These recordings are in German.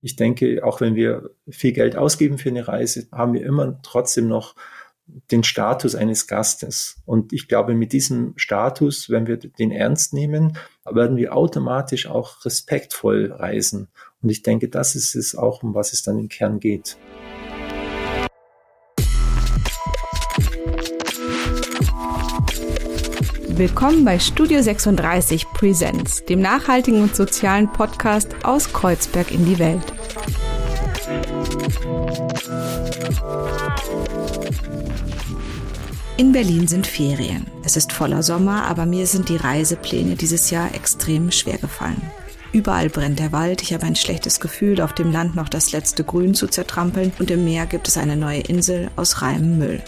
Ich denke, auch wenn wir viel Geld ausgeben für eine Reise, haben wir immer trotzdem noch den Status eines Gastes. Und ich glaube, mit diesem Status, wenn wir den ernst nehmen, werden wir automatisch auch respektvoll reisen. Und ich denke, das ist es auch, um was es dann im Kern geht. Willkommen bei Studio 36 Presents, dem nachhaltigen und sozialen Podcast aus Kreuzberg in die Welt. In Berlin sind Ferien. Es ist voller Sommer, aber mir sind die Reisepläne dieses Jahr extrem schwer gefallen. Überall brennt der Wald, ich habe ein schlechtes Gefühl, auf dem Land noch das letzte Grün zu zertrampeln und im Meer gibt es eine neue Insel aus reinem Müll.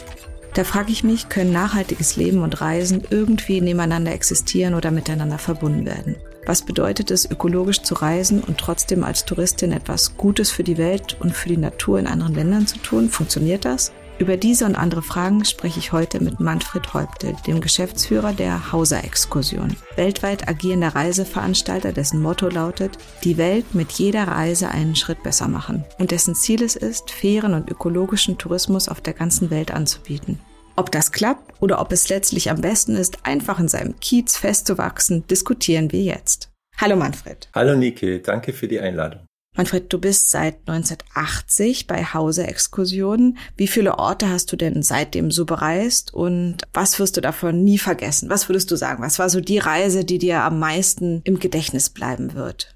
Da frage ich mich, können nachhaltiges Leben und Reisen irgendwie nebeneinander existieren oder miteinander verbunden werden? Was bedeutet es, ökologisch zu reisen und trotzdem als Touristin etwas Gutes für die Welt und für die Natur in anderen Ländern zu tun? Funktioniert das? Über diese und andere Fragen spreche ich heute mit Manfred Häupte, dem Geschäftsführer der Hauser Exkursion, weltweit agierender Reiseveranstalter, dessen Motto lautet, die Welt mit jeder Reise einen Schritt besser machen und dessen Ziel es ist, fairen und ökologischen Tourismus auf der ganzen Welt anzubieten. Ob das klappt oder ob es letztlich am besten ist, einfach in seinem Kiez festzuwachsen, diskutieren wir jetzt. Hallo Manfred. Hallo Nike, danke für die Einladung. Manfred, du bist seit 1980 bei Hause Exkursionen. Wie viele Orte hast du denn seitdem so bereist und was wirst du davon nie vergessen? Was würdest du sagen? Was war so die Reise, die dir am meisten im Gedächtnis bleiben wird?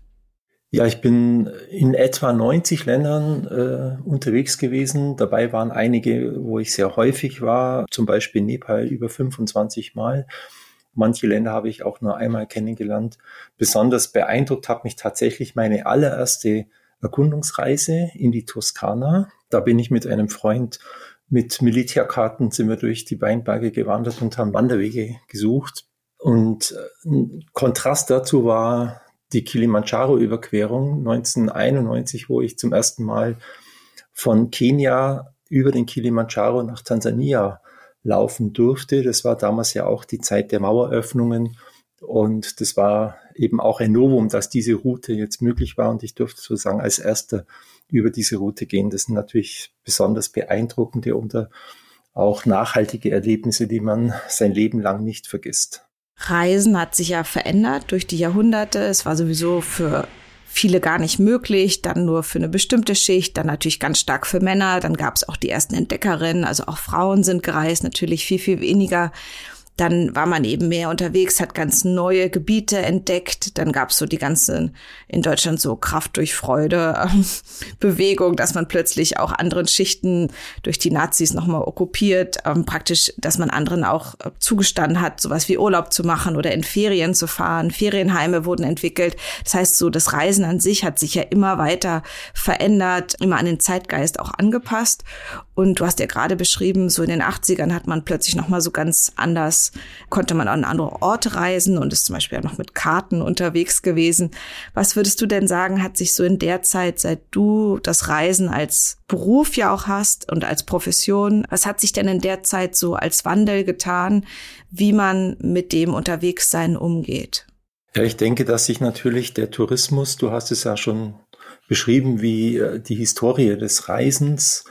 Ja, ich bin in etwa 90 Ländern äh, unterwegs gewesen. Dabei waren einige, wo ich sehr häufig war, zum Beispiel Nepal über 25 Mal. Manche Länder habe ich auch nur einmal kennengelernt. Besonders beeindruckt hat mich tatsächlich meine allererste Erkundungsreise in die Toskana. Da bin ich mit einem Freund mit Militärkarten sind wir durch die Weinberge gewandert und haben Wanderwege gesucht. Und ein äh, Kontrast dazu war die Kilimanjaro-Überquerung 1991, wo ich zum ersten Mal von Kenia über den Kilimanjaro nach Tansania laufen durfte. Das war damals ja auch die Zeit der Maueröffnungen. Und das war eben auch ein Novum, dass diese Route jetzt möglich war. Und ich durfte sozusagen als erster über diese Route gehen. Das sind natürlich besonders beeindruckende und auch nachhaltige Erlebnisse, die man sein Leben lang nicht vergisst. Reisen hat sich ja verändert durch die Jahrhunderte. Es war sowieso für viele gar nicht möglich, dann nur für eine bestimmte Schicht, dann natürlich ganz stark für Männer, dann gab es auch die ersten Entdeckerinnen, also auch Frauen sind gereist, natürlich viel, viel weniger dann war man eben mehr unterwegs, hat ganz neue Gebiete entdeckt. Dann gab es so die ganze in Deutschland so Kraft durch Freude ähm, Bewegung, dass man plötzlich auch anderen Schichten durch die Nazis nochmal okkupiert, ähm, praktisch, dass man anderen auch äh, zugestanden hat, sowas wie Urlaub zu machen oder in Ferien zu fahren. Ferienheime wurden entwickelt. Das heißt, so das Reisen an sich hat sich ja immer weiter verändert, immer an den Zeitgeist auch angepasst. Und du hast ja gerade beschrieben, so in den 80ern hat man plötzlich nochmal so ganz anders, konnte man an andere Orte reisen und ist zum Beispiel auch noch mit Karten unterwegs gewesen. Was würdest du denn sagen, hat sich so in der Zeit, seit du das Reisen als Beruf ja auch hast und als Profession, was hat sich denn in der Zeit so als Wandel getan, wie man mit dem Unterwegssein umgeht? Ja, ich denke, dass sich natürlich der Tourismus, du hast es ja schon beschrieben, wie äh, die Historie des Reisens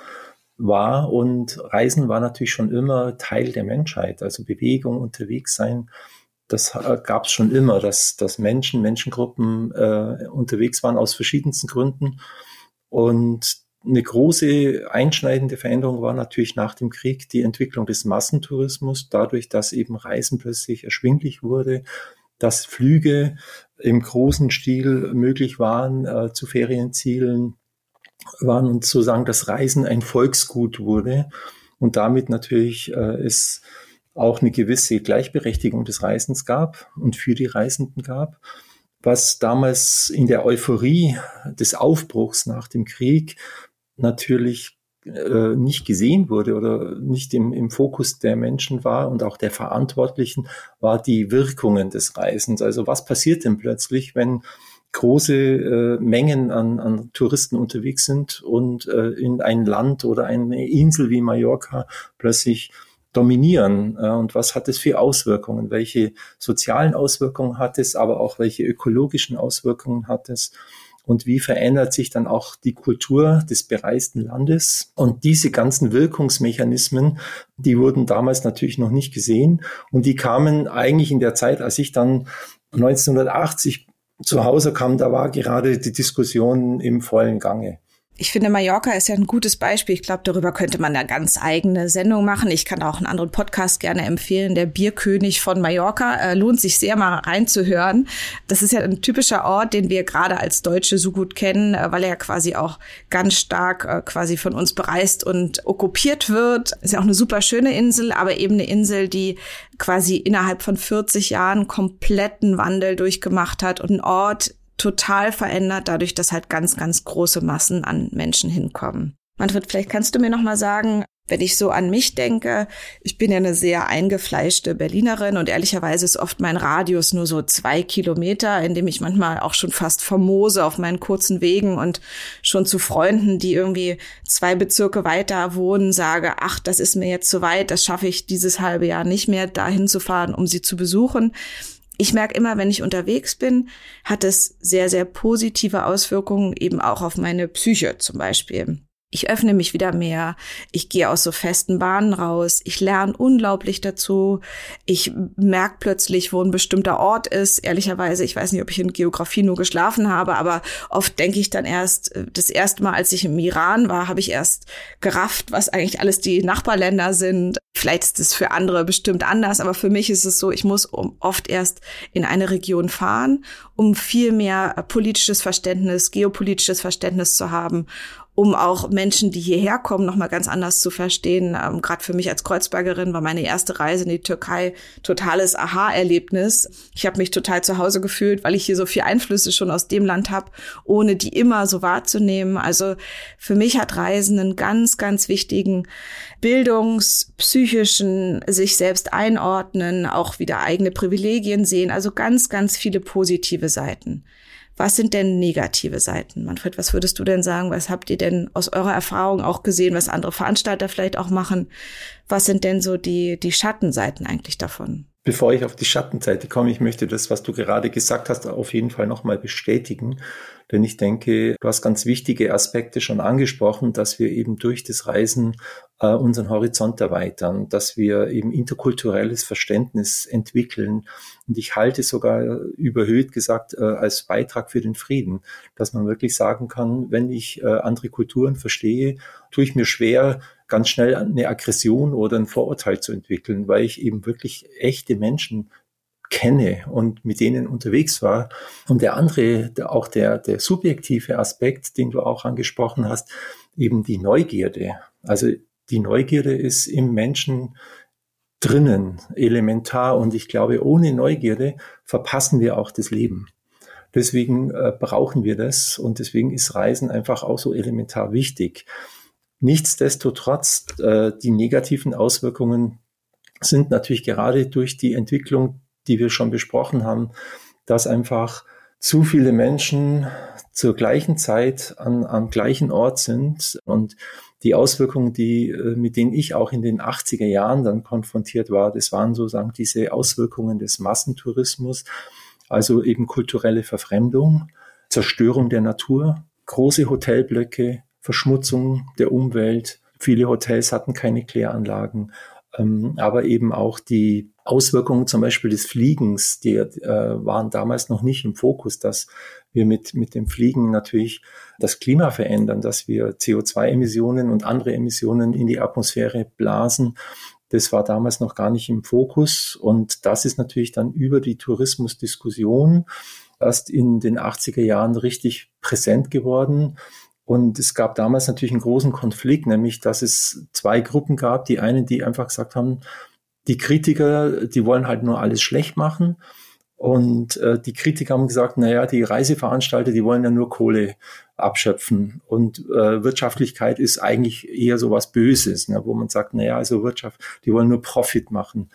war. Und Reisen war natürlich schon immer Teil der Menschheit, also Bewegung, unterwegs sein. Das äh, gab es schon immer, dass, dass Menschen, Menschengruppen äh, unterwegs waren aus verschiedensten Gründen. Und eine große einschneidende Veränderung war natürlich nach dem Krieg die Entwicklung des Massentourismus, dadurch, dass eben Reisen plötzlich erschwinglich wurde, dass Flüge im großen Stil möglich waren äh, zu Ferienzielen, waren und sozusagen das Reisen ein Volksgut wurde und damit natürlich äh, es auch eine gewisse Gleichberechtigung des Reisens gab und für die Reisenden gab, was damals in der Euphorie des Aufbruchs nach dem Krieg natürlich äh, nicht gesehen wurde oder nicht im, im Fokus der Menschen war und auch der Verantwortlichen, war die Wirkungen des Reisens. Also was passiert denn plötzlich, wenn große äh, Mengen an, an Touristen unterwegs sind und äh, in ein Land oder eine Insel wie Mallorca plötzlich dominieren. Äh, und was hat es für Auswirkungen? Welche sozialen Auswirkungen hat es, aber auch welche ökologischen Auswirkungen hat es? und wie verändert sich dann auch die Kultur des bereisten Landes. Und diese ganzen Wirkungsmechanismen, die wurden damals natürlich noch nicht gesehen und die kamen eigentlich in der Zeit, als ich dann 1980 zu Hause kam, da war gerade die Diskussion im vollen Gange. Ich finde, Mallorca ist ja ein gutes Beispiel. Ich glaube, darüber könnte man eine ganz eigene Sendung machen. Ich kann auch einen anderen Podcast gerne empfehlen. Der Bierkönig von Mallorca äh, lohnt sich sehr mal reinzuhören. Das ist ja ein typischer Ort, den wir gerade als Deutsche so gut kennen, äh, weil er ja quasi auch ganz stark äh, quasi von uns bereist und okkupiert wird. Ist ja auch eine super schöne Insel, aber eben eine Insel, die quasi innerhalb von 40 Jahren kompletten Wandel durchgemacht hat und ein Ort, total verändert, dadurch, dass halt ganz, ganz große Massen an Menschen hinkommen. Manfred, vielleicht kannst du mir noch mal sagen, wenn ich so an mich denke, ich bin ja eine sehr eingefleischte Berlinerin und ehrlicherweise ist oft mein Radius nur so zwei Kilometer, in dem ich manchmal auch schon fast vermose auf meinen kurzen Wegen und schon zu Freunden, die irgendwie zwei Bezirke weiter wohnen, sage, ach, das ist mir jetzt zu weit, das schaffe ich dieses halbe Jahr nicht mehr, dahin zu fahren, um sie zu besuchen ich merke immer, wenn ich unterwegs bin, hat es sehr, sehr positive Auswirkungen eben auch auf meine Psyche zum Beispiel. Ich öffne mich wieder mehr. Ich gehe aus so festen Bahnen raus. Ich lerne unglaublich dazu. Ich merke plötzlich, wo ein bestimmter Ort ist. Ehrlicherweise, ich weiß nicht, ob ich in Geografie nur geschlafen habe, aber oft denke ich dann erst, äh, das erste Mal, als ich im Iran war, habe ich erst gerafft, was eigentlich alles die Nachbarländer sind. Vielleicht ist es für andere bestimmt anders, aber für mich ist es so, ich muss oft erst in eine Region fahren, um viel mehr politisches Verständnis, geopolitisches Verständnis zu haben um auch Menschen, die hierher kommen, nochmal ganz anders zu verstehen. Ähm, Gerade für mich als Kreuzbergerin war meine erste Reise in die Türkei totales Aha-Erlebnis. Ich habe mich total zu Hause gefühlt, weil ich hier so viel Einflüsse schon aus dem Land habe, ohne die immer so wahrzunehmen. Also für mich hat Reisen einen ganz, ganz wichtigen bildungspsychischen, sich selbst einordnen, auch wieder eigene Privilegien sehen. Also ganz, ganz viele positive Seiten. Was sind denn negative Seiten? Manfred, was würdest du denn sagen? Was habt ihr denn aus eurer Erfahrung auch gesehen, was andere Veranstalter vielleicht auch machen? Was sind denn so die, die Schattenseiten eigentlich davon? Bevor ich auf die Schattenseite komme, ich möchte das, was du gerade gesagt hast, auf jeden Fall nochmal bestätigen. Denn ich denke, du hast ganz wichtige Aspekte schon angesprochen, dass wir eben durch das Reisen äh, unseren Horizont erweitern, dass wir eben interkulturelles Verständnis entwickeln. Und ich halte sogar überhöht gesagt äh, als Beitrag für den Frieden, dass man wirklich sagen kann, wenn ich äh, andere Kulturen verstehe, tue ich mir schwer, ganz schnell eine Aggression oder ein Vorurteil zu entwickeln, weil ich eben wirklich echte Menschen kenne und mit denen unterwegs war. Und der andere, auch der, der subjektive Aspekt, den du auch angesprochen hast, eben die Neugierde. Also die Neugierde ist im Menschen drinnen, elementar. Und ich glaube, ohne Neugierde verpassen wir auch das Leben. Deswegen äh, brauchen wir das und deswegen ist Reisen einfach auch so elementar wichtig. Nichtsdestotrotz, äh, die negativen Auswirkungen sind natürlich gerade durch die Entwicklung, die wir schon besprochen haben, dass einfach zu viele Menschen zur gleichen Zeit an, am gleichen Ort sind. Und die Auswirkungen, die, äh, mit denen ich auch in den 80er Jahren dann konfrontiert war, das waren sozusagen diese Auswirkungen des Massentourismus, also eben kulturelle Verfremdung, Zerstörung der Natur, große Hotelblöcke, Verschmutzung der Umwelt. Viele Hotels hatten keine Kläranlagen, ähm, aber eben auch die Auswirkungen zum Beispiel des Fliegens, die äh, waren damals noch nicht im Fokus, dass wir mit, mit dem Fliegen natürlich das Klima verändern, dass wir CO2-Emissionen und andere Emissionen in die Atmosphäre blasen. Das war damals noch gar nicht im Fokus und das ist natürlich dann über die Tourismusdiskussion erst in den 80er Jahren richtig präsent geworden. Und es gab damals natürlich einen großen Konflikt, nämlich dass es zwei Gruppen gab. Die einen, die einfach gesagt haben, die Kritiker, die wollen halt nur alles schlecht machen. Und äh, die Kritiker haben gesagt, naja, die Reiseveranstalter, die wollen ja nur Kohle abschöpfen. Und äh, Wirtschaftlichkeit ist eigentlich eher so was Böses, ne, wo man sagt, naja, also Wirtschaft, die wollen nur Profit machen.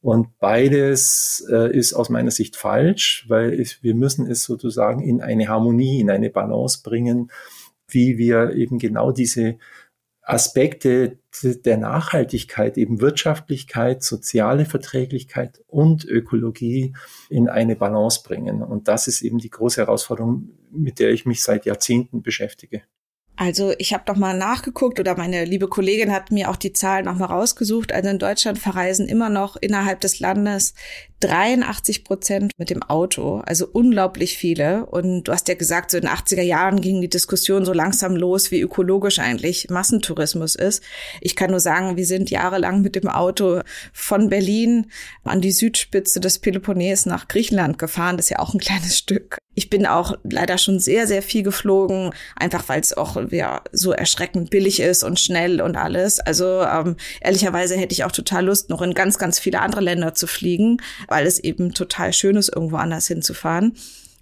Und beides äh, ist aus meiner Sicht falsch, weil es, wir müssen es sozusagen in eine Harmonie, in eine Balance bringen wie wir eben genau diese Aspekte der Nachhaltigkeit, eben Wirtschaftlichkeit, soziale Verträglichkeit und Ökologie in eine Balance bringen. Und das ist eben die große Herausforderung, mit der ich mich seit Jahrzehnten beschäftige. Also ich habe doch mal nachgeguckt oder meine liebe Kollegin hat mir auch die Zahlen noch mal rausgesucht. Also in Deutschland verreisen immer noch innerhalb des Landes 83 Prozent mit dem Auto, also unglaublich viele. Und du hast ja gesagt, so in den 80er Jahren ging die Diskussion so langsam los, wie ökologisch eigentlich Massentourismus ist. Ich kann nur sagen, wir sind jahrelang mit dem Auto von Berlin an die Südspitze des Peloponnes nach Griechenland gefahren. Das ist ja auch ein kleines Stück. Ich bin auch leider schon sehr, sehr viel geflogen, einfach weil es auch ja so erschreckend billig ist und schnell und alles. Also ähm, ehrlicherweise hätte ich auch total Lust, noch in ganz, ganz viele andere Länder zu fliegen weil es eben total schön ist, irgendwo anders hinzufahren.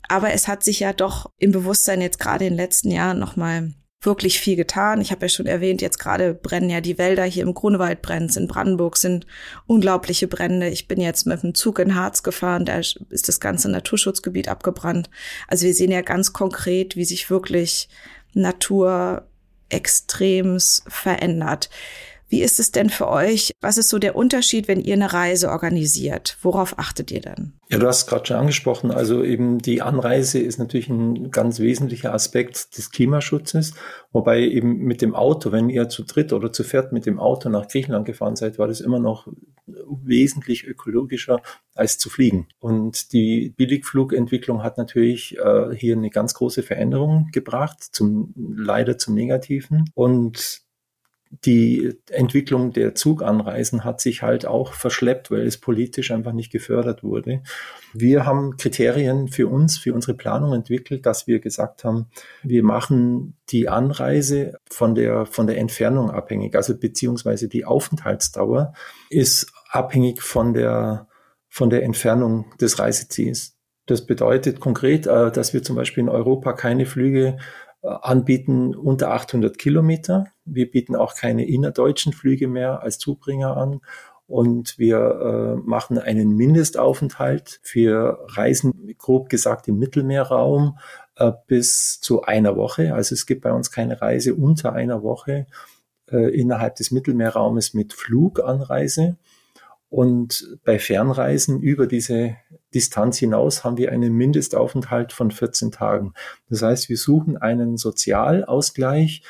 Aber es hat sich ja doch im Bewusstsein jetzt gerade in den letzten Jahren nochmal wirklich viel getan. Ich habe ja schon erwähnt, jetzt gerade brennen ja die Wälder hier im Grunewald brennt, in Brandenburg sind unglaubliche Brände. Ich bin jetzt mit dem Zug in Harz gefahren, da ist das ganze Naturschutzgebiet abgebrannt. Also wir sehen ja ganz konkret, wie sich wirklich Natur extrems verändert. Wie ist es denn für euch? Was ist so der Unterschied, wenn ihr eine Reise organisiert? Worauf achtet ihr dann? Ja, du hast es gerade schon angesprochen. Also eben die Anreise ist natürlich ein ganz wesentlicher Aspekt des Klimaschutzes. Wobei eben mit dem Auto, wenn ihr zu dritt oder zu viert mit dem Auto nach Griechenland gefahren seid, war das immer noch wesentlich ökologischer als zu fliegen. Und die Billigflugentwicklung hat natürlich äh, hier eine ganz große Veränderung gebracht, zum leider zum Negativen. Und die Entwicklung der Zuganreisen hat sich halt auch verschleppt, weil es politisch einfach nicht gefördert wurde. Wir haben Kriterien für uns, für unsere Planung entwickelt, dass wir gesagt haben, wir machen die Anreise von der, von der Entfernung abhängig, also beziehungsweise die Aufenthaltsdauer ist abhängig von der, von der Entfernung des Reiseziels. Das bedeutet konkret, äh, dass wir zum Beispiel in Europa keine Flüge anbieten unter 800 Kilometer. Wir bieten auch keine innerdeutschen Flüge mehr als Zubringer an. Und wir äh, machen einen Mindestaufenthalt für Reisen, grob gesagt, im Mittelmeerraum äh, bis zu einer Woche. Also es gibt bei uns keine Reise unter einer Woche äh, innerhalb des Mittelmeerraumes mit Fluganreise. Und bei Fernreisen über diese Distanz hinaus haben wir einen Mindestaufenthalt von 14 Tagen. Das heißt, wir suchen einen Sozialausgleich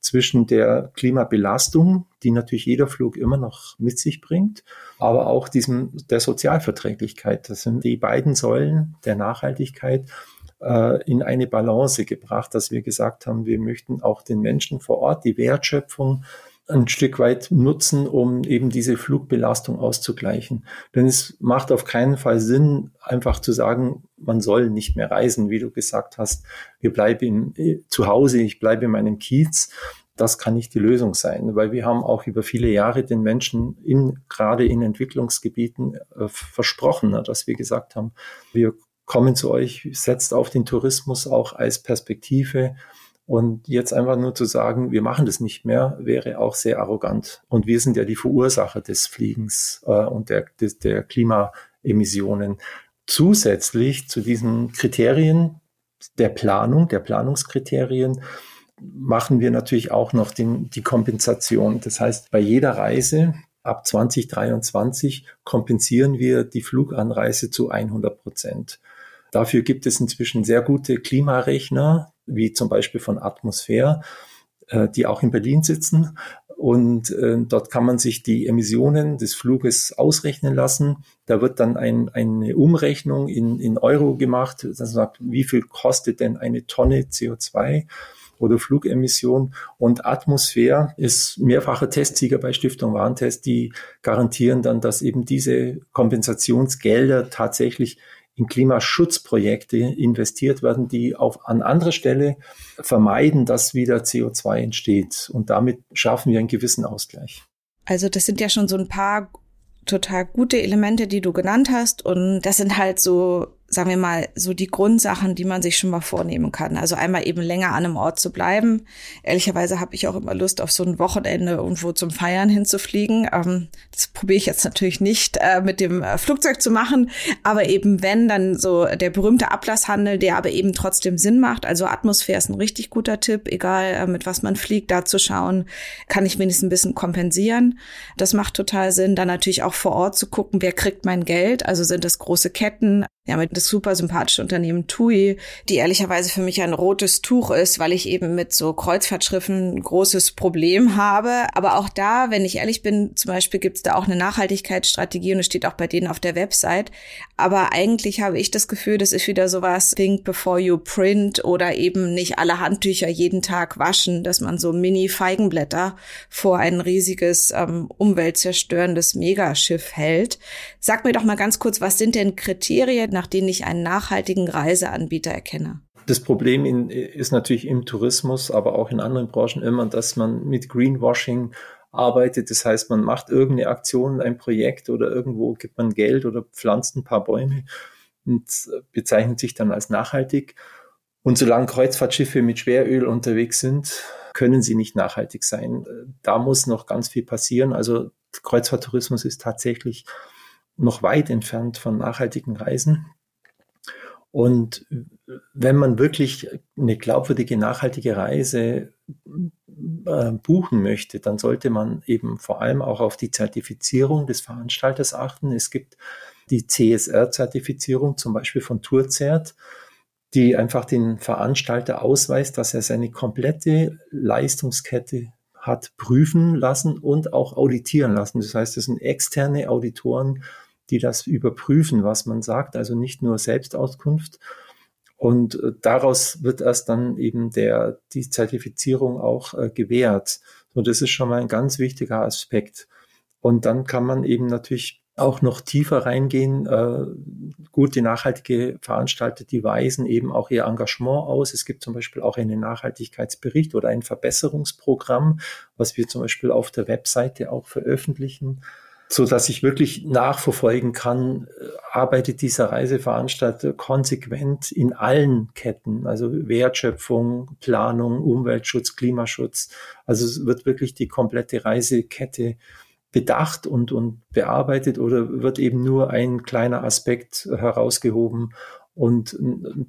zwischen der Klimabelastung, die natürlich jeder Flug immer noch mit sich bringt, aber auch diesem, der Sozialverträglichkeit. Das sind die beiden Säulen der Nachhaltigkeit äh, in eine Balance gebracht, dass wir gesagt haben, wir möchten auch den Menschen vor Ort die Wertschöpfung ein Stück weit nutzen, um eben diese Flugbelastung auszugleichen. Denn es macht auf keinen Fall Sinn, einfach zu sagen, man soll nicht mehr reisen, wie du gesagt hast. Wir bleiben in, zu Hause, ich bleibe in meinem Kiez. Das kann nicht die Lösung sein, weil wir haben auch über viele Jahre den Menschen in, gerade in Entwicklungsgebieten äh, versprochen, ne, dass wir gesagt haben, wir kommen zu euch, setzt auf den Tourismus auch als Perspektive und jetzt einfach nur zu sagen, wir machen das nicht mehr, wäre auch sehr arrogant. Und wir sind ja die Verursacher des Fliegens äh, und der, des, der Klimaemissionen. Zusätzlich zu diesen Kriterien der Planung, der Planungskriterien, machen wir natürlich auch noch den, die Kompensation. Das heißt, bei jeder Reise ab 2023 kompensieren wir die Fluganreise zu 100 Prozent. Dafür gibt es inzwischen sehr gute Klimarechner, wie zum Beispiel von Atmosphäre, äh, die auch in Berlin sitzen. Und äh, dort kann man sich die Emissionen des Fluges ausrechnen lassen. Da wird dann ein, eine Umrechnung in, in Euro gemacht, das sagt, wie viel kostet denn eine Tonne CO2 oder Flugemission. Und Atmosphäre ist mehrfacher Testsieger bei Stiftung Warentest, die garantieren dann, dass eben diese Kompensationsgelder tatsächlich in Klimaschutzprojekte investiert werden, die auf, an anderer Stelle vermeiden, dass wieder CO2 entsteht. Und damit schaffen wir einen gewissen Ausgleich. Also das sind ja schon so ein paar total gute Elemente, die du genannt hast. Und das sind halt so sagen wir mal, so die Grundsachen, die man sich schon mal vornehmen kann. Also einmal eben länger an einem Ort zu bleiben. Ehrlicherweise habe ich auch immer Lust, auf so ein Wochenende irgendwo zum Feiern hinzufliegen. Ähm, das probiere ich jetzt natürlich nicht äh, mit dem äh, Flugzeug zu machen, aber eben wenn, dann so der berühmte Ablasshandel, der aber eben trotzdem Sinn macht. Also Atmosphäre ist ein richtig guter Tipp, egal äh, mit was man fliegt, da zu schauen, kann ich wenigstens ein bisschen kompensieren. Das macht total Sinn. Dann natürlich auch vor Ort zu gucken, wer kriegt mein Geld. Also sind es große Ketten, ja, mit das super sympathische Unternehmen TUI, die ehrlicherweise für mich ein rotes Tuch ist, weil ich eben mit so Kreuzfahrtschiffen ein großes Problem habe. Aber auch da, wenn ich ehrlich bin, zum Beispiel gibt es da auch eine Nachhaltigkeitsstrategie und es steht auch bei denen auf der Website. Aber eigentlich habe ich das Gefühl, das ist wieder sowas, think before you print oder eben nicht alle Handtücher jeden Tag waschen, dass man so Mini-Feigenblätter vor ein riesiges, ähm, umweltzerstörendes Megaschiff hält. Sag mir doch mal ganz kurz, was sind denn Kriterien, nach denen ich einen nachhaltigen Reiseanbieter erkenne? Das Problem in, ist natürlich im Tourismus, aber auch in anderen Branchen immer, dass man mit Greenwashing arbeitet. Das heißt, man macht irgendeine Aktion, ein Projekt oder irgendwo gibt man Geld oder pflanzt ein paar Bäume und bezeichnet sich dann als nachhaltig. Und solange Kreuzfahrtschiffe mit Schweröl unterwegs sind, können sie nicht nachhaltig sein. Da muss noch ganz viel passieren. Also Kreuzfahrttourismus ist tatsächlich noch weit entfernt von nachhaltigen Reisen. Und wenn man wirklich eine glaubwürdige, nachhaltige Reise äh, buchen möchte, dann sollte man eben vor allem auch auf die Zertifizierung des Veranstalters achten. Es gibt die CSR-Zertifizierung, zum Beispiel von Tourzert, die einfach den Veranstalter ausweist, dass er seine komplette Leistungskette hat prüfen lassen und auch auditieren lassen. Das heißt, es sind externe Auditoren, die das überprüfen, was man sagt, also nicht nur Selbstauskunft. Und äh, daraus wird erst dann eben der, die Zertifizierung auch äh, gewährt. Und das ist schon mal ein ganz wichtiger Aspekt. Und dann kann man eben natürlich auch noch tiefer reingehen. Äh, gute nachhaltige Veranstalter, die weisen eben auch ihr Engagement aus. Es gibt zum Beispiel auch einen Nachhaltigkeitsbericht oder ein Verbesserungsprogramm, was wir zum Beispiel auf der Webseite auch veröffentlichen so dass ich wirklich nachverfolgen kann, äh, arbeitet dieser Reiseveranstalter konsequent in allen Ketten, also Wertschöpfung, Planung, Umweltschutz, Klimaschutz. Also es wird wirklich die komplette Reisekette bedacht und, und bearbeitet oder wird eben nur ein kleiner Aspekt herausgehoben und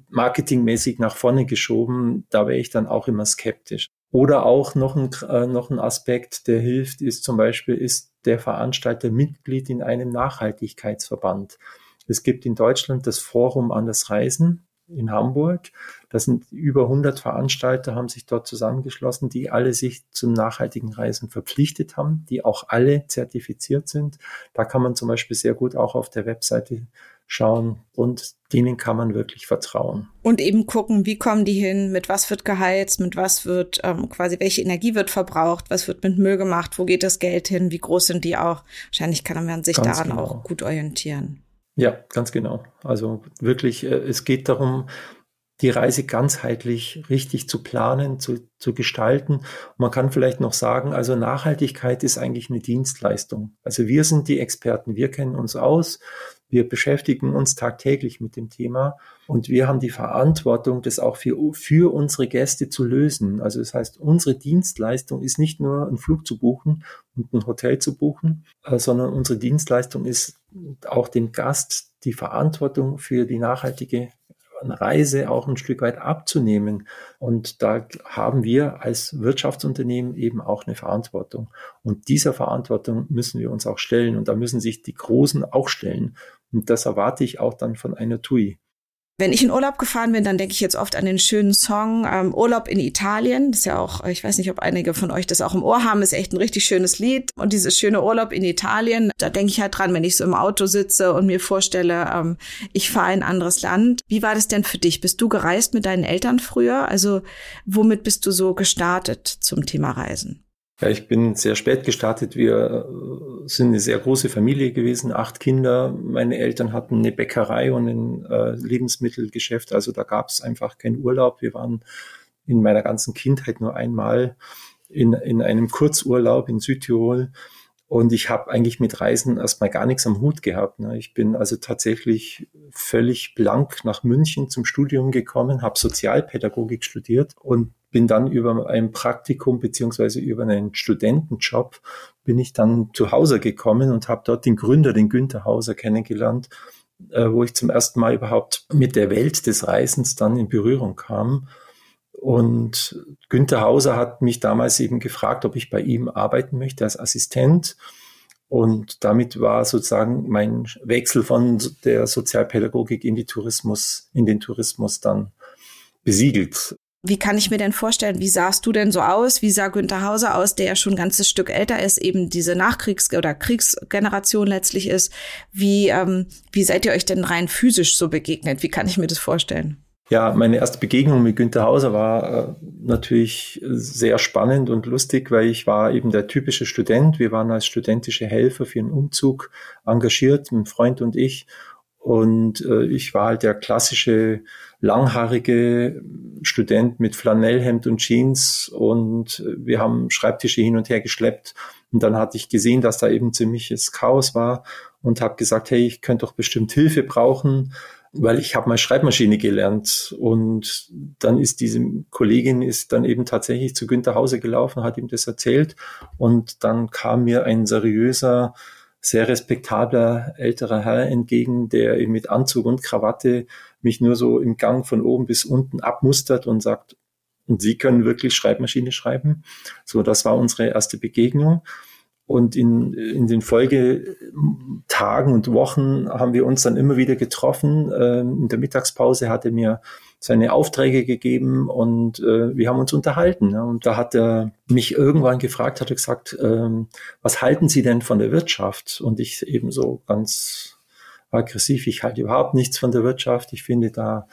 marketingmäßig nach vorne geschoben. Da wäre ich dann auch immer skeptisch. Oder auch noch ein, äh, noch ein Aspekt, der hilft, ist zum Beispiel, ist der Veranstalter Mitglied in einem Nachhaltigkeitsverband. Es gibt in Deutschland das Forum an das Reisen in Hamburg. Das sind über 100 Veranstalter, haben sich dort zusammengeschlossen, die alle sich zum nachhaltigen Reisen verpflichtet haben, die auch alle zertifiziert sind. Da kann man zum Beispiel sehr gut auch auf der Webseite schauen und denen kann man wirklich vertrauen. Und eben gucken, wie kommen die hin, mit was wird geheizt, mit was wird ähm, quasi, welche Energie wird verbraucht, was wird mit Müll gemacht, wo geht das Geld hin, wie groß sind die auch. Wahrscheinlich kann man sich ganz daran genau. auch gut orientieren. Ja, ganz genau. Also wirklich, äh, es geht darum, die Reise ganzheitlich richtig zu planen, zu, zu gestalten. man kann vielleicht noch sagen, also Nachhaltigkeit ist eigentlich eine Dienstleistung. Also wir sind die Experten, wir kennen uns aus, wir beschäftigen uns tagtäglich mit dem Thema und wir haben die Verantwortung, das auch für, für unsere Gäste zu lösen. Also das heißt, unsere Dienstleistung ist nicht nur einen Flug zu buchen und ein Hotel zu buchen, äh, sondern unsere Dienstleistung ist auch dem Gast die Verantwortung für die nachhaltige Reise auch ein Stück weit abzunehmen. Und da haben wir als Wirtschaftsunternehmen eben auch eine Verantwortung. Und dieser Verantwortung müssen wir uns auch stellen. Und da müssen sich die Großen auch stellen. Und das erwarte ich auch dann von einer TUI. Wenn ich in Urlaub gefahren bin, dann denke ich jetzt oft an den schönen Song ähm, Urlaub in Italien. Das ist ja auch, ich weiß nicht, ob einige von euch das auch im Ohr haben, ist echt ein richtig schönes Lied. Und dieses schöne Urlaub in Italien, da denke ich halt dran, wenn ich so im Auto sitze und mir vorstelle, ähm, ich fahre in ein anderes Land. Wie war das denn für dich? Bist du gereist mit deinen Eltern früher? Also womit bist du so gestartet zum Thema Reisen? Ja, ich bin sehr spät gestartet. Wir äh, sind eine sehr große Familie gewesen, acht Kinder. Meine Eltern hatten eine Bäckerei und ein äh, Lebensmittelgeschäft. Also da gab es einfach keinen Urlaub. Wir waren in meiner ganzen Kindheit nur einmal in, in einem Kurzurlaub in Südtirol. Und ich habe eigentlich mit Reisen erstmal gar nichts am Hut gehabt. Ne? Ich bin also tatsächlich völlig blank nach München zum Studium gekommen, habe Sozialpädagogik studiert und bin dann über ein Praktikum beziehungsweise über einen Studentenjob bin ich dann zu Hause gekommen und habe dort den Gründer, den Günther Hauser, kennengelernt, äh, wo ich zum ersten Mal überhaupt mit der Welt des Reisens dann in Berührung kam. Und Günther Hauser hat mich damals eben gefragt, ob ich bei ihm arbeiten möchte als Assistent. Und damit war sozusagen mein Wechsel von der Sozialpädagogik in die Tourismus, in den Tourismus dann besiegelt. Wie kann ich mir denn vorstellen, wie sahst du denn so aus? Wie sah Günther Hauser aus, der ja schon ein ganzes Stück älter ist, eben diese Nachkriegs- oder Kriegsgeneration letztlich ist? Wie, ähm, wie seid ihr euch denn rein physisch so begegnet? Wie kann ich mir das vorstellen? Ja, meine erste Begegnung mit Günther Hauser war äh, natürlich sehr spannend und lustig, weil ich war eben der typische Student. Wir waren als studentische Helfer für einen Umzug engagiert, ein Freund und ich. Und äh, ich war halt der klassische langhaarige Student mit Flanellhemd und Jeans und wir haben Schreibtische hin und her geschleppt. Und dann hatte ich gesehen, dass da eben ziemliches Chaos war und habe gesagt, hey, ich könnte doch bestimmt Hilfe brauchen, weil ich habe mal Schreibmaschine gelernt. Und dann ist diese Kollegin ist dann eben tatsächlich zu Günter Hause gelaufen, hat ihm das erzählt und dann kam mir ein seriöser sehr respektabler älterer Herr entgegen, der eben mit Anzug und Krawatte mich nur so im Gang von oben bis unten abmustert und sagt, und Sie können wirklich Schreibmaschine schreiben. So, das war unsere erste Begegnung. Und in, in den Folgetagen und Wochen haben wir uns dann immer wieder getroffen. Ähm, in der Mittagspause hatte mir seine Aufträge gegeben und äh, wir haben uns unterhalten. Und da hat er mich irgendwann gefragt, hat er gesagt, ähm, was halten Sie denn von der Wirtschaft? Und ich eben so ganz aggressiv, ich halte überhaupt nichts von der Wirtschaft. Ich finde, da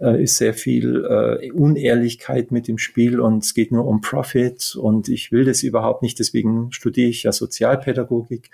äh, ist sehr viel äh, Unehrlichkeit mit dem Spiel und es geht nur um Profit und ich will das überhaupt nicht, deswegen studiere ich ja Sozialpädagogik.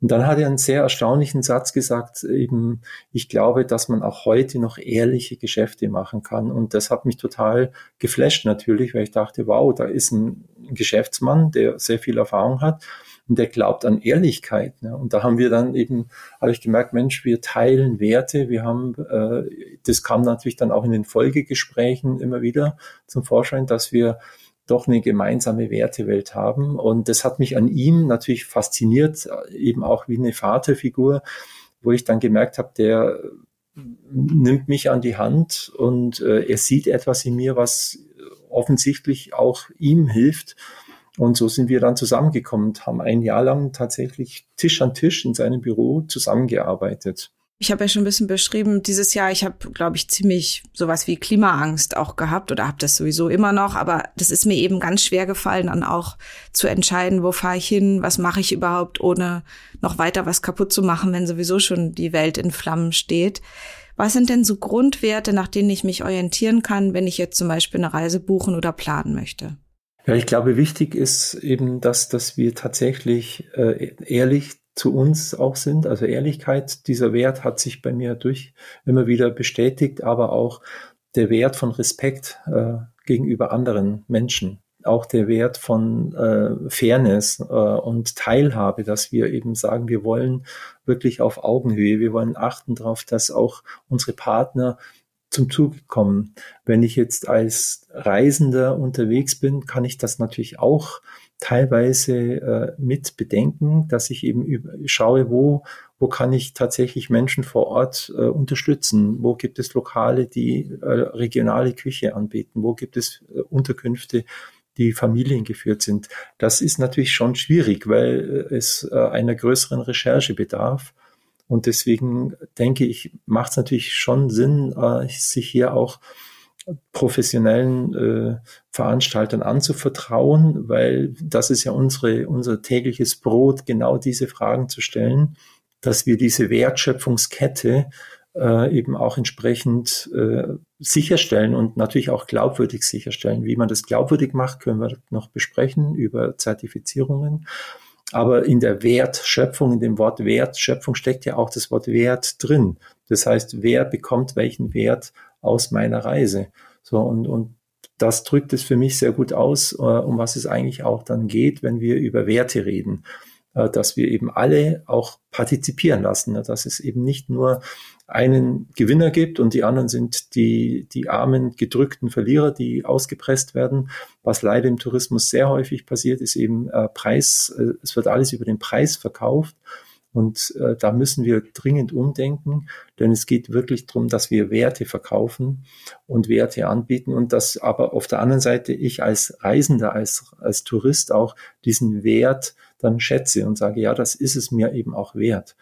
Und dann hat er einen sehr erstaunlichen Satz gesagt, eben, ich glaube, dass man auch heute noch ehrliche Geschäfte machen kann. Und das hat mich total geflasht natürlich, weil ich dachte, wow, da ist ein Geschäftsmann, der sehr viel Erfahrung hat und der glaubt an Ehrlichkeit. Ne? Und da haben wir dann eben, habe ich gemerkt, Mensch, wir teilen Werte. Wir haben, äh, das kam natürlich dann auch in den Folgegesprächen immer wieder zum Vorschein, dass wir doch eine gemeinsame Wertewelt haben. Und das hat mich an ihm natürlich fasziniert, eben auch wie eine Vaterfigur, wo ich dann gemerkt habe, der nimmt mich an die Hand und äh, er sieht etwas in mir, was offensichtlich auch ihm hilft. Und so sind wir dann zusammengekommen und haben ein Jahr lang tatsächlich Tisch an Tisch in seinem Büro zusammengearbeitet. Ich habe ja schon ein bisschen beschrieben, dieses Jahr, ich habe, glaube ich, ziemlich sowas wie Klimaangst auch gehabt oder habe das sowieso immer noch, aber das ist mir eben ganz schwer gefallen, dann auch zu entscheiden, wo fahre ich hin, was mache ich überhaupt, ohne noch weiter was kaputt zu machen, wenn sowieso schon die Welt in Flammen steht. Was sind denn so Grundwerte, nach denen ich mich orientieren kann, wenn ich jetzt zum Beispiel eine Reise buchen oder planen möchte? Ja, ich glaube, wichtig ist eben, dass, dass wir tatsächlich äh, ehrlich zu uns auch sind. Also Ehrlichkeit, dieser Wert hat sich bei mir durch immer wieder bestätigt, aber auch der Wert von Respekt äh, gegenüber anderen Menschen, auch der Wert von äh, Fairness äh, und Teilhabe, dass wir eben sagen, wir wollen wirklich auf Augenhöhe, wir wollen achten darauf, dass auch unsere Partner zum Zuge kommen. Wenn ich jetzt als Reisender unterwegs bin, kann ich das natürlich auch teilweise äh, mit bedenken, dass ich eben schaue, wo, wo kann ich tatsächlich Menschen vor Ort äh, unterstützen? Wo gibt es Lokale, die äh, regionale Küche anbieten? Wo gibt es äh, Unterkünfte, die familiengeführt sind? Das ist natürlich schon schwierig, weil äh, es äh, einer größeren Recherche bedarf. Und deswegen denke ich, macht es natürlich schon Sinn, äh, sich hier auch professionellen äh, Veranstaltern anzuvertrauen, weil das ist ja unsere, unser tägliches Brot, genau diese Fragen zu stellen, dass wir diese Wertschöpfungskette äh, eben auch entsprechend äh, sicherstellen und natürlich auch glaubwürdig sicherstellen. Wie man das glaubwürdig macht, können wir noch besprechen über Zertifizierungen. Aber in der Wertschöpfung, in dem Wort Wertschöpfung steckt ja auch das Wort Wert drin. Das heißt, wer bekommt welchen Wert aus meiner Reise? So, und, und das drückt es für mich sehr gut aus, äh, um was es eigentlich auch dann geht, wenn wir über Werte reden. äh, dass wir eben alle auch partizipieren lassen, ne? dass es eben nicht nur einen Gewinner gibt und die anderen sind die, die armen, gedrückten Verlierer, die ausgepresst werden. Was leider im Tourismus sehr häufig passiert, ist eben äh, Preis, äh, es wird alles über den Preis verkauft. Und äh, da müssen wir dringend umdenken, denn es geht wirklich darum, dass wir Werte verkaufen und Werte anbieten und dass aber auf der anderen Seite ich als Reisender, als, als Tourist auch diesen Wert dann schätze und sage, ja, das ist es mir eben auch wert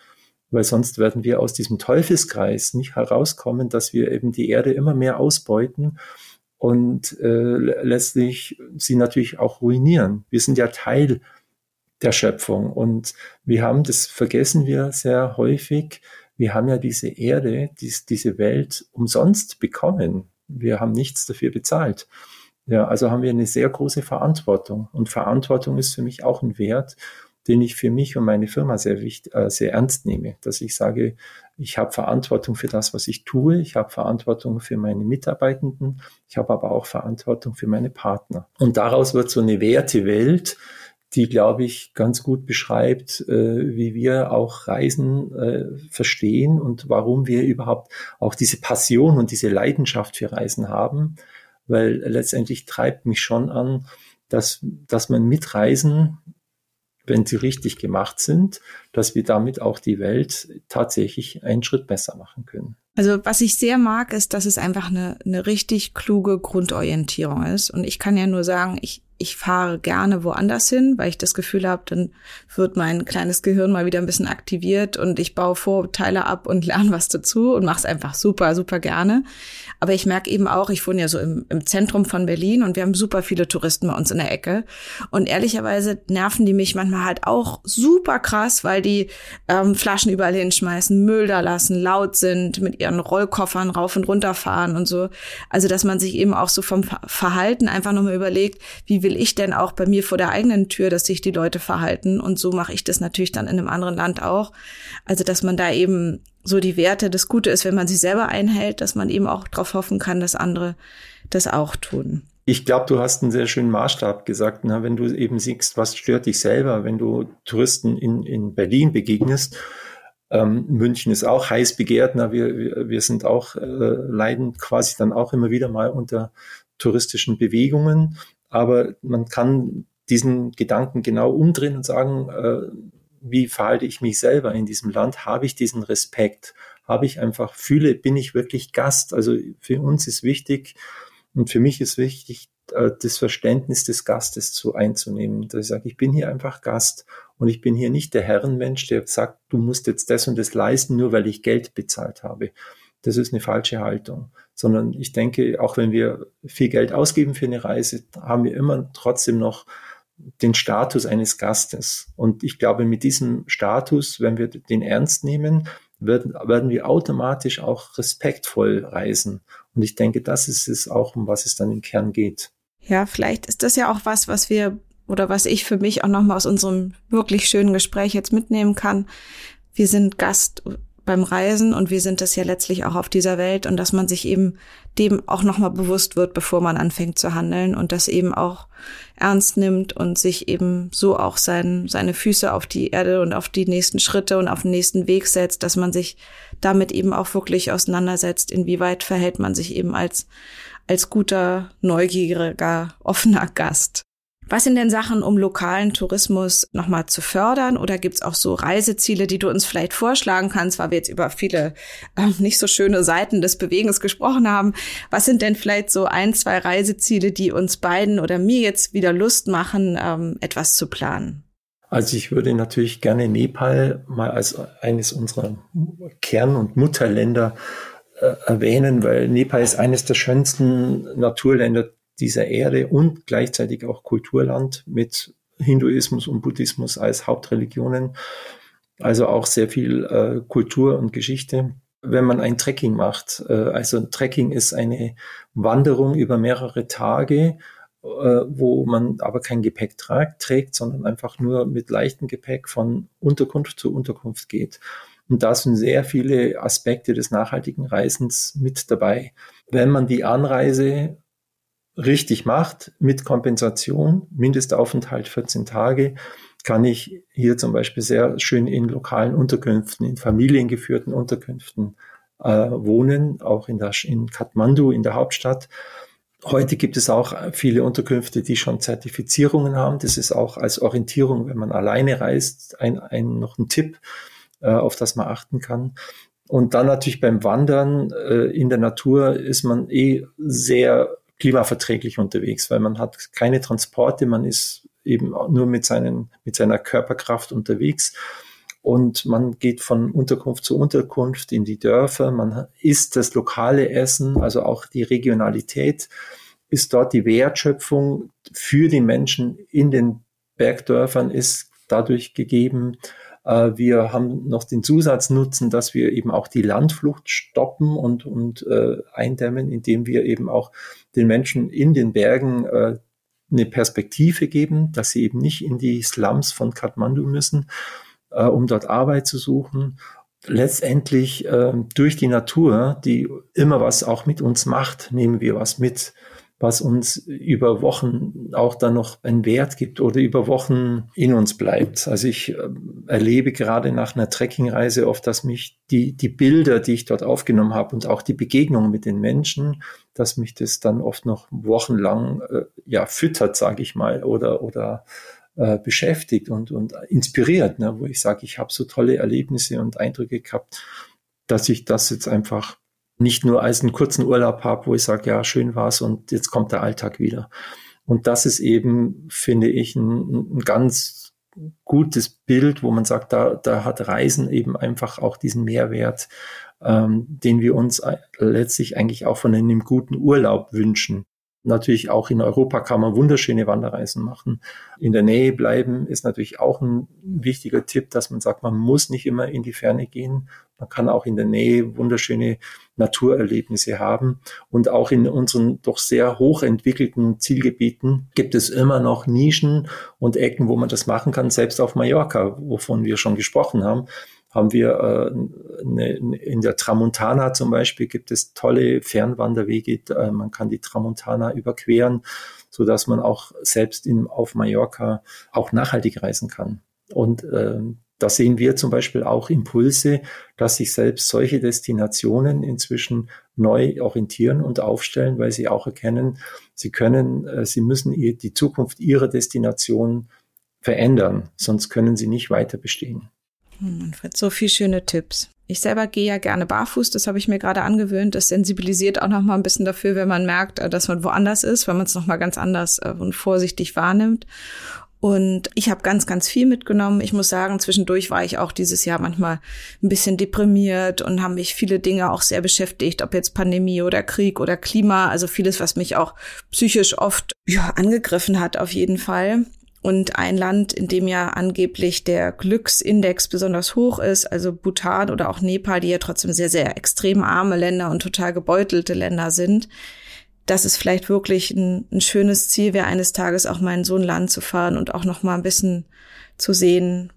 weil sonst werden wir aus diesem Teufelskreis nicht herauskommen, dass wir eben die Erde immer mehr ausbeuten und äh, letztlich sie natürlich auch ruinieren. Wir sind ja Teil der Schöpfung und wir haben, das vergessen wir sehr häufig, wir haben ja diese Erde, dies, diese Welt umsonst bekommen. Wir haben nichts dafür bezahlt. Ja, also haben wir eine sehr große Verantwortung und Verantwortung ist für mich auch ein Wert den ich für mich und meine Firma sehr wichtig, äh, sehr ernst nehme, dass ich sage, ich habe Verantwortung für das, was ich tue, ich habe Verantwortung für meine Mitarbeitenden, ich habe aber auch Verantwortung für meine Partner. Und daraus wird so eine Wertewelt, die, glaube ich, ganz gut beschreibt, äh, wie wir auch Reisen äh, verstehen und warum wir überhaupt auch diese Passion und diese Leidenschaft für Reisen haben, weil letztendlich treibt mich schon an, dass, dass man mit Reisen wenn sie richtig gemacht sind, dass wir damit auch die Welt tatsächlich einen Schritt besser machen können. Also was ich sehr mag, ist, dass es einfach eine, eine richtig kluge Grundorientierung ist. Und ich kann ja nur sagen, ich, ich fahre gerne woanders hin, weil ich das Gefühl habe, dann wird mein kleines Gehirn mal wieder ein bisschen aktiviert und ich baue Vorteile ab und lerne was dazu und mache es einfach super, super gerne. Aber ich merke eben auch, ich wohne ja so im, im Zentrum von Berlin und wir haben super viele Touristen bei uns in der Ecke. Und ehrlicherweise nerven die mich manchmal halt auch super krass, weil die ähm, Flaschen überall hinschmeißen, Müll da lassen, laut sind, mit ihren Rollkoffern rauf und runter fahren und so. Also dass man sich eben auch so vom Verhalten einfach nochmal überlegt, wie will will ich denn auch bei mir vor der eigenen Tür, dass sich die Leute verhalten? Und so mache ich das natürlich dann in einem anderen Land auch. Also, dass man da eben so die Werte, das Gute ist, wenn man sie selber einhält, dass man eben auch darauf hoffen kann, dass andere das auch tun. Ich glaube, du hast einen sehr schönen Maßstab gesagt, ne? wenn du eben siehst, was stört dich selber, wenn du Touristen in, in Berlin begegnest. Ähm, München ist auch heiß begehrt. Na, wir, wir, wir sind auch, äh, leiden quasi dann auch immer wieder mal unter touristischen Bewegungen. Aber man kann diesen Gedanken genau umdrehen und sagen, äh, wie verhalte ich mich selber in diesem Land? Habe ich diesen Respekt? Habe ich einfach, fühle, bin ich wirklich Gast? Also für uns ist wichtig und für mich ist wichtig, äh, das Verständnis des Gastes zu einzunehmen. Dass ich sage, ich bin hier einfach Gast und ich bin hier nicht der Herrenmensch, der sagt, du musst jetzt das und das leisten, nur weil ich Geld bezahlt habe. Das ist eine falsche Haltung sondern ich denke, auch wenn wir viel Geld ausgeben für eine Reise, haben wir immer trotzdem noch den Status eines Gastes. Und ich glaube, mit diesem Status, wenn wir den ernst nehmen, werden, werden wir automatisch auch respektvoll reisen. Und ich denke, das ist es auch, um was es dann im Kern geht. Ja, vielleicht ist das ja auch was, was wir oder was ich für mich auch nochmal aus unserem wirklich schönen Gespräch jetzt mitnehmen kann. Wir sind Gast beim Reisen und wir sind das ja letztlich auch auf dieser Welt und dass man sich eben dem auch nochmal bewusst wird, bevor man anfängt zu handeln und das eben auch ernst nimmt und sich eben so auch sein, seine Füße auf die Erde und auf die nächsten Schritte und auf den nächsten Weg setzt, dass man sich damit eben auch wirklich auseinandersetzt, inwieweit verhält man sich eben als, als guter, neugieriger, offener Gast. Was sind denn Sachen, um lokalen Tourismus nochmal zu fördern? Oder gibt's auch so Reiseziele, die du uns vielleicht vorschlagen kannst, weil wir jetzt über viele äh, nicht so schöne Seiten des Bewegens gesprochen haben? Was sind denn vielleicht so ein, zwei Reiseziele, die uns beiden oder mir jetzt wieder Lust machen, ähm, etwas zu planen? Also ich würde natürlich gerne Nepal mal als eines unserer Kern- und Mutterländer äh, erwähnen, weil Nepal ist eines der schönsten Naturländer dieser Erde und gleichzeitig auch Kulturland mit Hinduismus und Buddhismus als Hauptreligionen. Also auch sehr viel äh, Kultur und Geschichte. Wenn man ein Trekking macht, äh, also Trekking ist eine Wanderung über mehrere Tage, äh, wo man aber kein Gepäck tragt, trägt, sondern einfach nur mit leichtem Gepäck von Unterkunft zu Unterkunft geht. Und da sind sehr viele Aspekte des nachhaltigen Reisens mit dabei. Wenn man die Anreise richtig macht, mit Kompensation, Mindestaufenthalt 14 Tage, kann ich hier zum Beispiel sehr schön in lokalen Unterkünften, in familiengeführten Unterkünften äh, wohnen, auch in, der, in Kathmandu, in der Hauptstadt. Heute gibt es auch viele Unterkünfte, die schon Zertifizierungen haben. Das ist auch als Orientierung, wenn man alleine reist, ein, ein noch ein Tipp, äh, auf das man achten kann. Und dann natürlich beim Wandern äh, in der Natur ist man eh sehr klimaverträglich unterwegs, weil man hat keine Transporte, man ist eben nur mit, seinen, mit seiner Körperkraft unterwegs und man geht von Unterkunft zu Unterkunft in die Dörfer, man isst das lokale Essen, also auch die Regionalität ist dort die Wertschöpfung für die Menschen in den Bergdörfern ist dadurch gegeben. Äh, wir haben noch den Zusatznutzen, dass wir eben auch die Landflucht stoppen und, und äh, eindämmen, indem wir eben auch den Menschen in den Bergen äh, eine Perspektive geben, dass sie eben nicht in die Slums von Kathmandu müssen, äh, um dort Arbeit zu suchen. Letztendlich äh, durch die Natur, die immer was auch mit uns macht, nehmen wir was mit was uns über Wochen auch dann noch einen Wert gibt oder über Wochen in uns bleibt. Also ich äh, erlebe gerade nach einer Trekkingreise oft, dass mich die, die Bilder, die ich dort aufgenommen habe und auch die Begegnungen mit den Menschen, dass mich das dann oft noch wochenlang äh, ja füttert, sage ich mal, oder oder äh, beschäftigt und und inspiriert, ne, wo ich sage, ich habe so tolle Erlebnisse und Eindrücke gehabt, dass ich das jetzt einfach nicht nur als einen kurzen Urlaub habe, wo ich sage, ja, schön war's und jetzt kommt der Alltag wieder. Und das ist eben, finde ich, ein, ein ganz gutes Bild, wo man sagt, da, da hat Reisen eben einfach auch diesen Mehrwert, ähm, den wir uns letztlich eigentlich auch von einem guten Urlaub wünschen. Natürlich auch in Europa kann man wunderschöne Wanderreisen machen. In der Nähe bleiben ist natürlich auch ein wichtiger Tipp, dass man sagt, man muss nicht immer in die Ferne gehen. Man kann auch in der Nähe wunderschöne Naturerlebnisse haben. Und auch in unseren doch sehr hochentwickelten Zielgebieten gibt es immer noch Nischen und Ecken, wo man das machen kann. Selbst auf Mallorca, wovon wir schon gesprochen haben, haben wir äh, ne, in der Tramontana zum Beispiel gibt es tolle Fernwanderwege. Äh, man kann die Tramontana überqueren, so dass man auch selbst in, auf Mallorca auch nachhaltig reisen kann. Und äh, da sehen wir zum Beispiel auch Impulse, dass sich selbst solche Destinationen inzwischen neu orientieren und aufstellen, weil sie auch erkennen, sie können, äh, sie müssen die Zukunft ihrer Destination verändern, sonst können sie nicht weiter bestehen. Hm, Manfred, so viele schöne Tipps. Ich selber gehe ja gerne barfuß, das habe ich mir gerade angewöhnt. Das sensibilisiert auch noch mal ein bisschen dafür, wenn man merkt, äh, dass man woanders ist, weil man es noch mal ganz anders äh, und vorsichtig wahrnimmt. Und ich habe ganz, ganz viel mitgenommen. Ich muss sagen, zwischendurch war ich auch dieses Jahr manchmal ein bisschen deprimiert und haben mich viele Dinge auch sehr beschäftigt, ob jetzt Pandemie oder Krieg oder Klima, also vieles, was mich auch psychisch oft ja, angegriffen hat, auf jeden Fall. Und ein Land, in dem ja angeblich der Glücksindex besonders hoch ist, also Bhutan oder auch Nepal, die ja trotzdem sehr, sehr extrem arme Länder und total gebeutelte Länder sind, dass es vielleicht wirklich ein, ein schönes Ziel wäre, eines Tages auch mal in so ein Land zu fahren und auch noch mal ein bisschen zu sehen,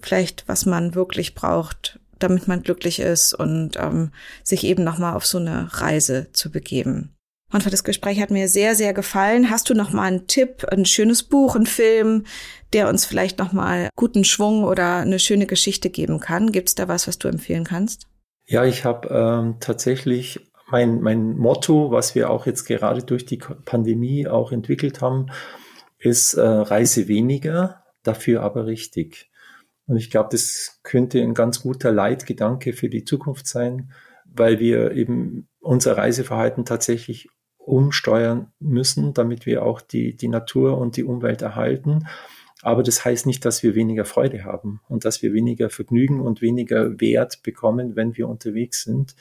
vielleicht was man wirklich braucht, damit man glücklich ist und ähm, sich eben noch mal auf so eine Reise zu begeben. Manfred, das Gespräch hat mir sehr, sehr gefallen. Hast du noch mal einen Tipp, ein schönes Buch, einen Film, der uns vielleicht noch mal guten Schwung oder eine schöne Geschichte geben kann? Gibt es da was, was du empfehlen kannst? Ja, ich habe ähm, tatsächlich mein, mein Motto, was wir auch jetzt gerade durch die Pandemie auch entwickelt haben, ist äh, Reise weniger, dafür aber richtig. Und ich glaube, das könnte ein ganz guter Leitgedanke für die Zukunft sein, weil wir eben unser Reiseverhalten tatsächlich umsteuern müssen, damit wir auch die, die Natur und die Umwelt erhalten. Aber das heißt nicht, dass wir weniger Freude haben und dass wir weniger Vergnügen und weniger Wert bekommen, wenn wir unterwegs sind.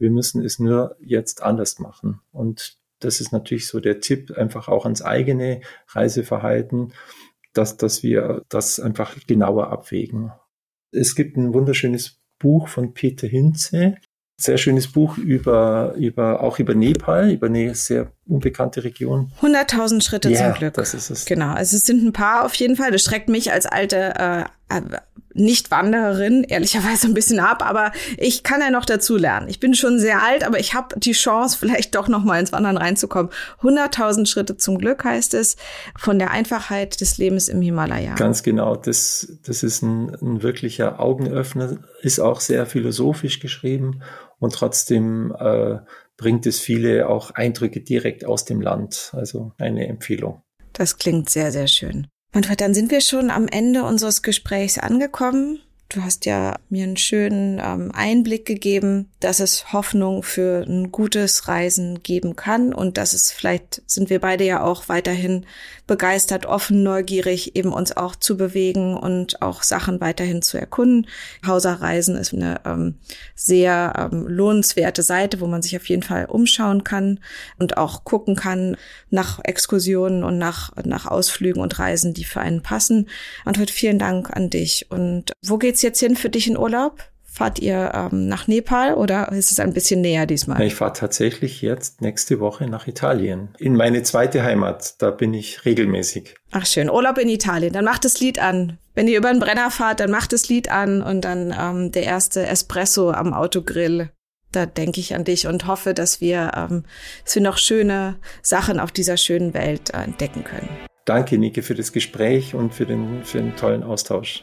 Wir müssen es nur jetzt anders machen. Und das ist natürlich so der Tipp, einfach auch ans eigene Reiseverhalten, dass, dass wir das einfach genauer abwägen. Es gibt ein wunderschönes Buch von Peter Hinze, sehr schönes Buch über, über, auch über Nepal, über eine sehr unbekannte Region. 100.000 Schritte ja, zum Glück. Das ist es. Genau. Also es sind ein paar auf jeden Fall. Das schreckt mich als alte äh, nicht-Wandererin, ehrlicherweise ein bisschen ab, aber ich kann ja noch dazu lernen. Ich bin schon sehr alt, aber ich habe die Chance, vielleicht doch noch mal ins Wandern reinzukommen. 100.000 Schritte zum Glück heißt es, von der Einfachheit des Lebens im Himalaya. Ganz genau, das, das ist ein, ein wirklicher Augenöffner, ist auch sehr philosophisch geschrieben und trotzdem äh, bringt es viele auch Eindrücke direkt aus dem Land. Also eine Empfehlung. Das klingt sehr, sehr schön. Manfred, dann sind wir schon am Ende unseres Gesprächs angekommen. Du hast ja mir einen schönen ähm, Einblick gegeben, dass es Hoffnung für ein gutes Reisen geben kann und dass es vielleicht sind wir beide ja auch weiterhin begeistert, offen, neugierig, eben uns auch zu bewegen und auch Sachen weiterhin zu erkunden. Hauserreisen ist eine ähm, sehr ähm, lohnenswerte Seite, wo man sich auf jeden Fall umschauen kann und auch gucken kann nach Exkursionen und nach, nach Ausflügen und Reisen, die für einen passen. Antwort, vielen Dank an dich. Und wo geht's jetzt hin für dich in Urlaub? Fahrt ihr ähm, nach Nepal oder ist es ein bisschen näher diesmal? Ich fahre tatsächlich jetzt nächste Woche nach Italien. In meine zweite Heimat. Da bin ich regelmäßig. Ach schön, Urlaub in Italien. Dann macht das Lied an. Wenn ihr über den Brenner fahrt, dann macht das Lied an und dann ähm, der erste Espresso am Autogrill. Da denke ich an dich und hoffe, dass wir, ähm, dass wir noch schöne Sachen auf dieser schönen Welt äh, entdecken können. Danke, Nike, für das Gespräch und für den, für den tollen Austausch.